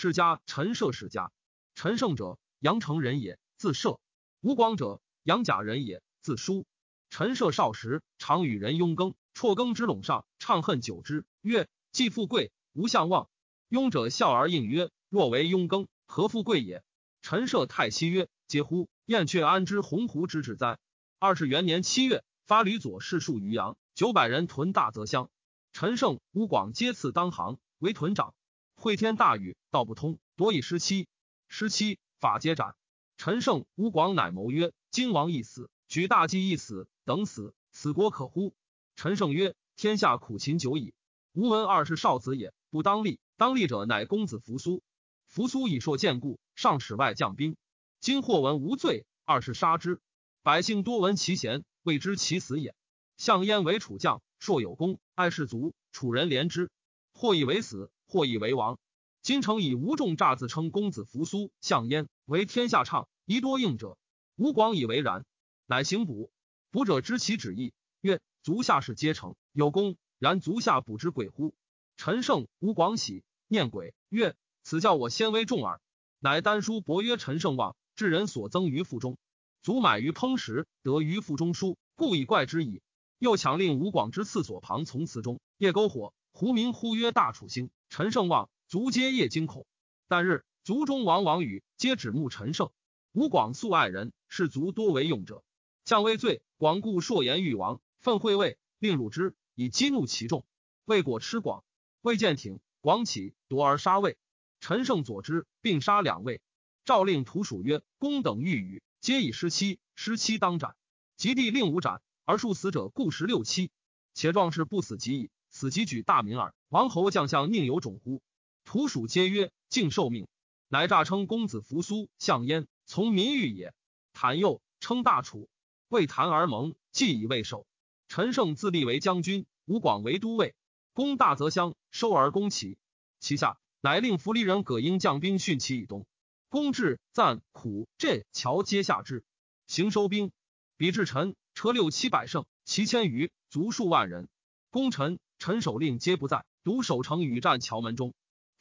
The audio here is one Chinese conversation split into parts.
世家陈涉世家。陈胜者，阳城人也，字涉。吴广者，阳甲人也，字叔。陈涉少时，常与人佣耕，辍耕之垄上，怅恨久之，曰：“既富贵，无相望。”庸者笑而应曰：“若为佣耕，何富贵也？”陈涉太息曰：“嗟乎！燕雀安知鸿鹄之志哉？”二十元年七月，发吕左士戍于阳，九百人屯大泽乡。陈胜、吴广皆次当行，为屯长。会天大雨，道不通，夺以失期。失期，法皆斩。陈胜、吴广乃谋曰：“今王一死，举大计一死，等死，此国可乎？”陈胜曰：“天下苦秦久矣。吾闻二世少子也，不当立。当立者，乃公子扶苏。扶苏以硕见故，上使外将兵。今或闻无罪，二世杀之。百姓多闻其贤，未知其死也。项燕为楚将，硕有功，爱士卒，楚人怜之。或以为死，或以为王。今诚以吴仲诈自称公子扶苏、项燕为天下唱，宜多应者。吴广以为然，乃行卜。卜者知其旨意，曰：足下是皆成，有功。然足下卜之鬼乎？陈胜、吴广喜，念鬼，曰：此教我先为众耳。乃丹书伯曰：陈胜望，至人所增于腹中。足买于烹食，得于腹中书，故以怪之矣。又强令吴广之次所旁从祠中，夜篝火，胡明呼曰：大楚兴。陈胜望。卒皆夜惊恐，旦日卒中王王宇皆指目陈胜。吴广素爱人，士卒多为用者。将危罪，广固硕言欲王，愤会尉，令辱之，以激怒其众。魏果吃广，魏见挺，广起夺而杀魏。陈胜佐之，并杀两位。诏令徒属曰：公等欲语，皆以失妻，失妻当斩。及帝令无斩，而数死者故十六七。且壮士不死即矣，此即举大名耳。王侯将相宁有种乎？徒属皆曰：“敬受命。”乃诈称公子扶苏、项燕从民欲也。谭又称大楚，为谭而盟，既以未受。陈胜自立为将军，吴广为都尉，攻大泽乡，收而攻齐。其下乃令扶离人葛英将兵训齐以东。攻至赞、苦、镇、桥皆下之，行收兵。比至陈，车六七百乘，骑千余，卒数万人。攻陈，陈守令皆不在，独守城与战桥门中。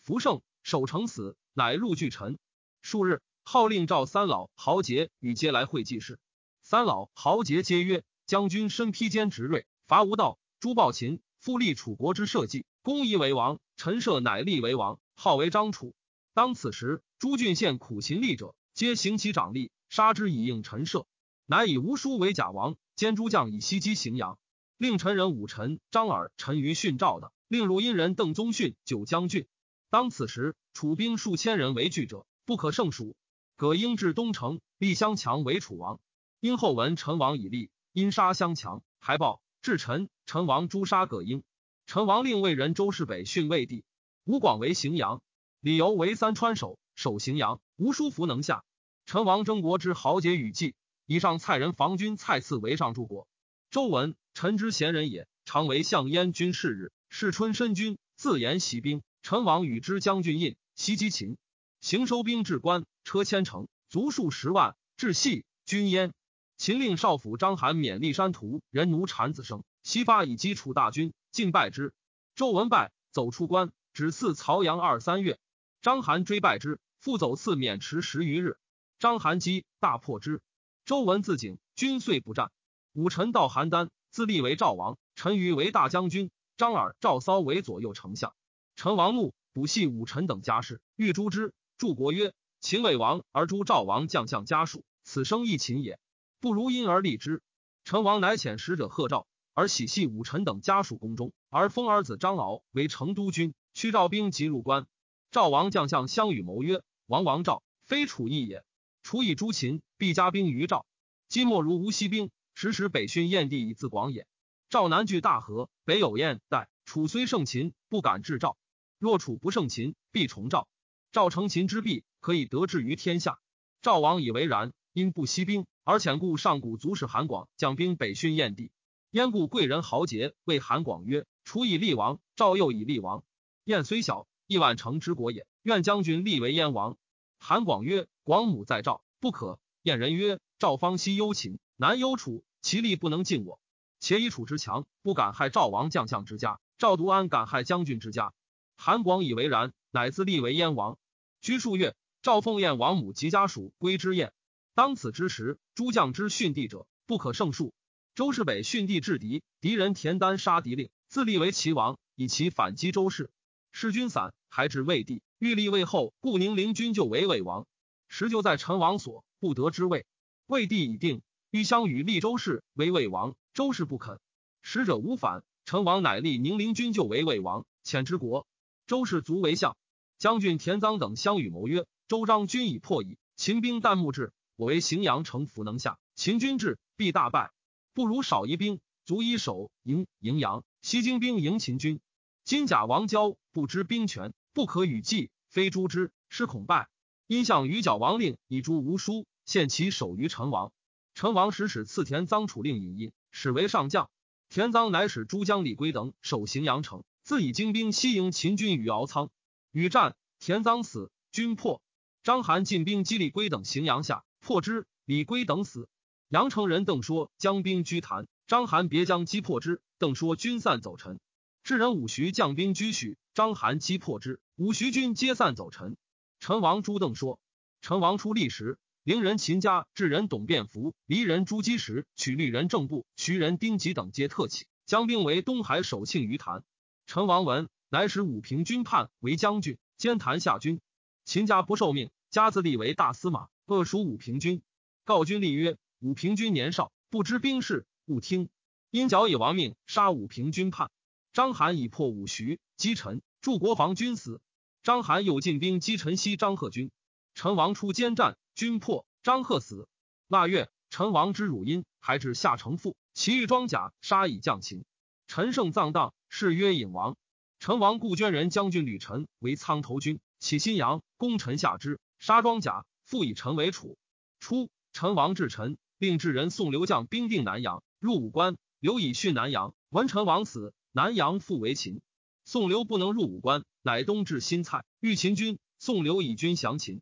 福胜守城死，乃入巨臣。数日，号令召三老豪杰与皆来会祭事。三老豪杰皆曰：“将军身披坚执锐，伐无道。朱暴秦，复立楚国之社稷，公夷为王。陈涉乃立为王，号为张楚。当此时，诸郡县苦秦吏者，皆行其长吏，杀之以应陈涉。乃以吴书为假王，兼诸将以西击荥阳。令陈人武臣张耳、陈余训赵的，令汝阴人邓宗训九将军。”当此时，楚兵数千人为惧者，不可胜数。葛英至东城，立襄强为楚王。因后闻陈王已立，因杀襄强，还报至陈。陈王诛杀葛英。陈王令魏人周氏北训魏地。吴广为荥阳，李由为三川守，守荥阳。吴叔弗能下。陈王征国之豪杰与计，以上蔡人防军蔡赐为上柱国。周文，臣之贤人也，常为项燕军士日。是春申军，自言习兵。陈王与之将军印西击秦，行收兵至关，车千乘，卒数十万，至系军焉。秦令少府章邯免立山徒人奴产子生，西发以击楚大军，尽败之。周文败，走出关，止赐曹阳二三月。章邯追败之，复走赐渑池十余日。章邯击，大破之。周文自警，军遂不战。武臣到邯郸，自立为赵王，陈余为大将军，张耳、赵骚为左右丞相。陈王怒，补系武臣等家事，欲诛之。柱国曰：“秦魏王而诛赵王将相家属，此生亦秦也，不如因而立之。”陈王乃遣使者贺赵，而喜系武臣等家属宫中，而封儿子张敖为成都军，驱赵兵即入关。赵王将相相与谋曰：“王王赵非楚义也，楚以诛秦，必加兵于赵。今莫如无锡兵，时时北训燕地以自广也。赵南据大河，北有燕代，楚虽胜秦，不敢制赵。”若楚不胜秦，必重赵。赵成秦之弊，可以得志于天下。赵王以为然，因不息兵，而遣故上古足使韩广将兵北训燕地。燕故贵人豪杰谓韩广曰：“楚以立王，赵又以立王。燕虽小，亿万城之国也。愿将军立为燕王。”韩广曰：“广母在赵，不可。”燕人曰：“赵方西忧秦，南忧楚，其力不能尽我。且以楚之强，不敢害赵王将相之家；赵独安敢害将军之家？”韩广以为然，乃自立为燕王。居数月，赵凤燕王母及家属归之燕。当此之时，诸将之训地者不可胜数。周氏北训地制敌，敌人田丹杀敌令，自立为齐王，以其反击周氏。士军散，还至魏地，欲立魏后，故宁陵君就为魏王。时就在陈王所，不得之位。魏帝已定，欲相与立周氏为魏王，周氏不肯。使者无反，成王乃立宁陵君就为魏王，遣之国。周氏卒为相。将军田臧等相与谋曰：“周章军已破矣，秦兵旦暮至，我为荥阳城弗能下，秦军至必大败。不如少一兵，足以守营荥阳。西京兵迎秦军。金甲王交不知兵权，不可与计，非诛之，是恐败。因向于角王令以诛无书，献其首于成王。陈王使使赐田臧楚令尹印，使为上将。田臧乃使诸将李归等守荥阳城，自以精兵西迎秦军于敖仓。”与战，田臧死，军破。章邯进兵击李归等荥阳下，破之。李归等死。阳城人邓说将兵居坛，章邯别将击破之。邓说军散走陈。智人武徐将兵居许，章邯击破之。武徐军皆散走陈。陈王朱邓说。陈王出历时，陵人秦家、智人董变福、离人朱基时，取律人正部、徐人丁吉等皆特起，将兵为东海守庆于坛。陈王闻。乃使武平军叛为将军，兼坛下军。秦家不受命，家自立为大司马，恶属武平军。告军立曰：武平军年少，不知兵事，勿听。因角以亡命，杀武平军叛。章邯以破武徐，击陈，助国防军死。章邯又进兵击陈西张贺军，陈王出兼战，军破，张贺死。腊月，陈王之汝阴，还至下城父，其欲装甲，杀以降秦。陈胜葬当，谥曰隐王。陈王故捐人将军吕臣为苍头军，起新阳，攻陈下之，杀庄甲，复以陈为楚。初，陈王至陈，令至人宋刘将兵定南阳，入武关。刘以训南阳，闻陈王死，南阳复为秦。宋刘不能入武关，乃东至新蔡，遇秦军。宋刘以军降秦。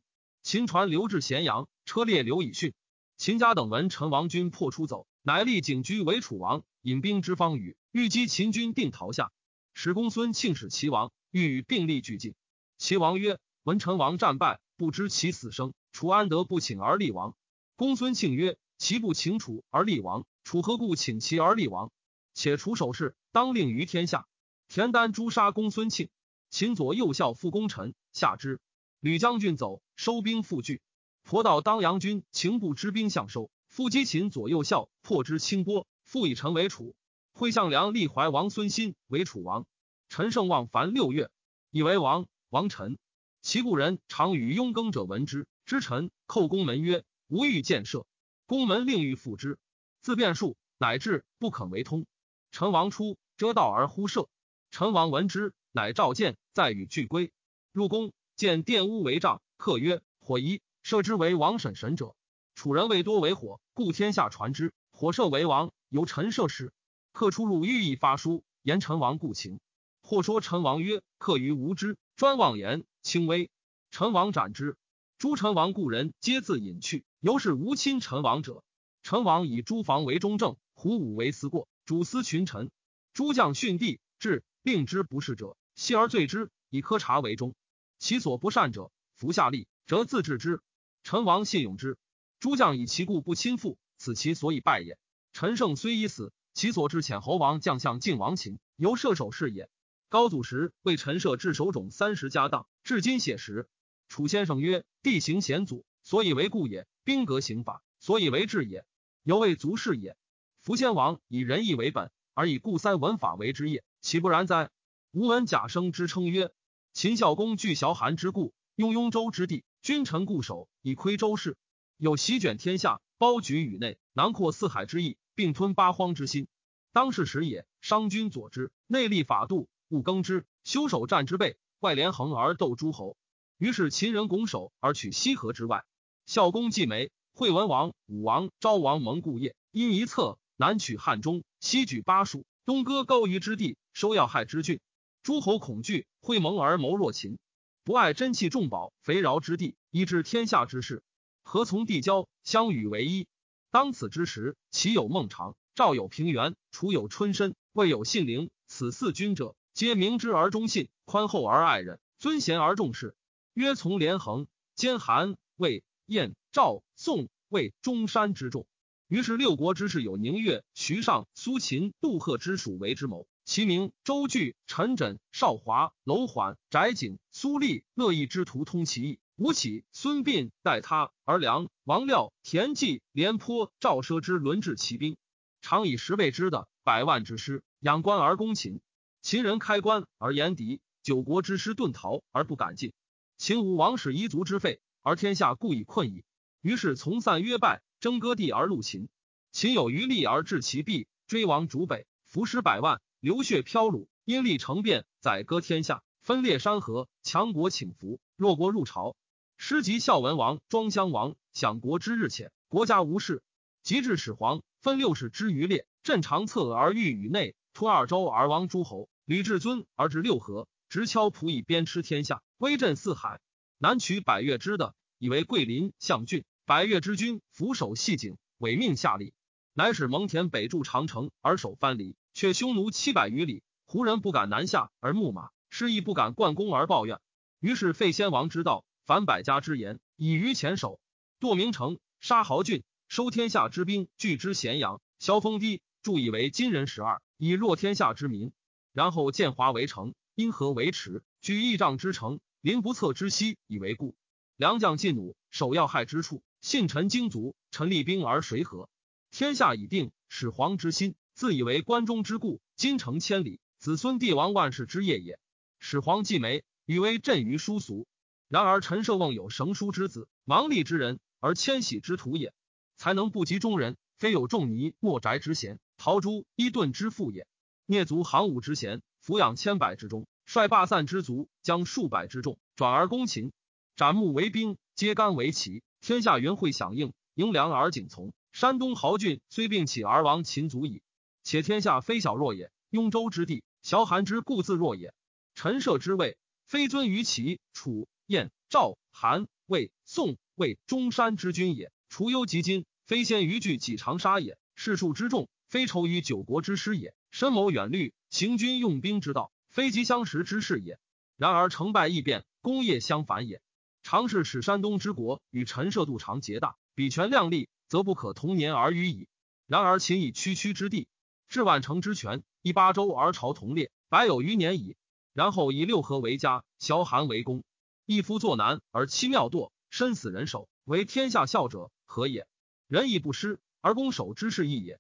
秦传刘至咸阳，车裂刘以训。秦家等闻陈王军破出走，乃立景居为楚王，引兵之方宇，欲击秦军，定逃下。使公孙庆使齐王，欲与并立俱进。齐王曰：“闻陈王战败，不知其死生，楚安得不请而立王？”公孙庆曰：“齐不请楚而立王，楚何故请齐而立王？且楚守势，当令于天下。”田丹诛杀公孙庆，秦左右校复功臣，下之。吕将军走，收兵复拒。婆道当阳军秦不知兵相收，复击秦左右校，破之清波，复以陈为楚。会相梁立怀王孙欣为楚王，陈胜望凡六月，以为王。王臣，其故人常与佣耕者闻之。之臣叩宫门曰：“吾欲建设。”宫门令欲复之。自变数，乃至不肯为通。陈王出，遮道而呼射。陈王闻之，乃召见，再与俱归。入宫，见殿屋为帐，客曰：“火夷，射之为王审神者。楚人谓多为火，故天下传之。火射为王，由陈射时。”客出入寓意发书，言陈王故情。或说陈王曰：“客于无知，专妄言，轻微。”陈王斩之。诸陈王故人皆自隐去，由是无亲陈王者。陈王以诸房为中正，胡武为思过，主司群臣。诸将训帝，至令之不是者，悉而罪之，以苛察为中。其所不善者，服下吏，则自治之。陈王信用之。诸将以其故不亲附，此其所以败也。陈胜虽已死。其所至遣侯王将相晋王秦，由射手是也。高祖时为陈设置守冢三十家当，至今写实。楚先生曰：地形险阻，所以为故也；兵革刑法，所以为治也。犹未足是也。夫先王以仁义为本，而以故塞文法为之业，岂不然哉？吾闻贾生之称曰：秦孝公据崤函之故，用雍州之地，君臣固守，以窥周室。有席卷天下，包举宇内，囊括四海之意。并吞八荒之心，当世时也。商君佐之，内立法度，勿耕之，修守战之备，外连横而斗诸侯。于是秦人拱手而取西河之外。孝公既没，惠文王、武王、昭王蒙故业，因一策，南取汉中，西举巴蜀，东割高于之地，收要害之郡。诸侯恐惧，会盟而谋若秦。不爱珍器重宝，肥饶之地，以治天下之事。何从地交，相与为一？当此之时，齐有孟尝，赵有平原，楚有春申，魏有信陵。此四君者，皆明之而忠信，宽厚而爱人，尊贤而重士。曰从连横，兼韩、魏、燕、赵、宋魏中山之众。于是六国之士有宁越、徐尚、苏秦、杜赫之属为之谋。其名周据、陈轸、邵华、楼缓、翟景、苏厉、乐毅之徒通其意。吴起、孙膑待他，而梁、王廖、田忌、廉颇、赵奢之轮至骑兵，常以十倍之的百万之师养关而攻秦。秦人开关而言敌，九国之师遁逃而不敢进。秦无王室遗族之废，而天下故以困矣。于是从散约败，争割地而入秦。秦有余力而至其弊，追王逐北，伏尸百万，流血飘橹，因利成变，宰割天下，分裂山河，强国请服，弱国入朝。师及孝文王、庄襄王，享国之日浅，国家无事。及至始皇，分六世之余列，镇长策而御宇内，突二周而亡诸侯，吕至尊而至六合，直敲仆以鞭笞天下，威震四海。南取百越之的，以为桂林、象郡。百越之君俯首系颈，委命下吏。乃使蒙恬北筑长城而守藩篱，却匈奴七百余里，胡人不敢南下而牧马，失亦不敢灌功而抱怨。于是废先王之道，反百家之言，以于前首。堕名城，杀豪俊，收天下之兵，聚之咸阳。萧峰堤，筑以为金人十二，以弱天下之民。然后建华为城，因河为池，举亿丈之城，临不测之西以为固。良将尽弩，守要害之处，信臣精卒，陈立兵而谁何？天下已定，始皇之心自以为关中之故，今城千里，子孙帝王万世之业也。始皇既没，以为朕于殊俗。然而陈涉瓮有绳书之子，王立之人，而迁徙之徒也，才能不及中人，非有仲尼、莫宅之贤，陶朱、伊顿之父也。聂族行伍之贤，抚养千百之中，率罢散之族，将数百之众转而攻秦，斩木为兵，揭竿为旗，天下云会响应，迎良而景从。山东豪俊虽并起而亡秦族矣，且天下非小弱也。雍州之地，崤函之固自弱也。陈涉之位，非尊于齐、楚、燕、赵、韩、魏、宋魏中山之君也。除忧及今，非先于拒己长沙也。士数之众，非仇于九国之师也。深谋远虑，行军用兵之道，非及相识之事也。然而成败易变，功业相反也。常是使山东之国与陈涉度长结大，比权量力。则不可同年而语矣。然而秦以区区之地，至万城之权，一八州而朝同列，百有余年矣。然后以六合为家，萧函为公。一夫作难而妻庙堕，身死人手，为天下笑者何也？仁义不施而攻守之势异也。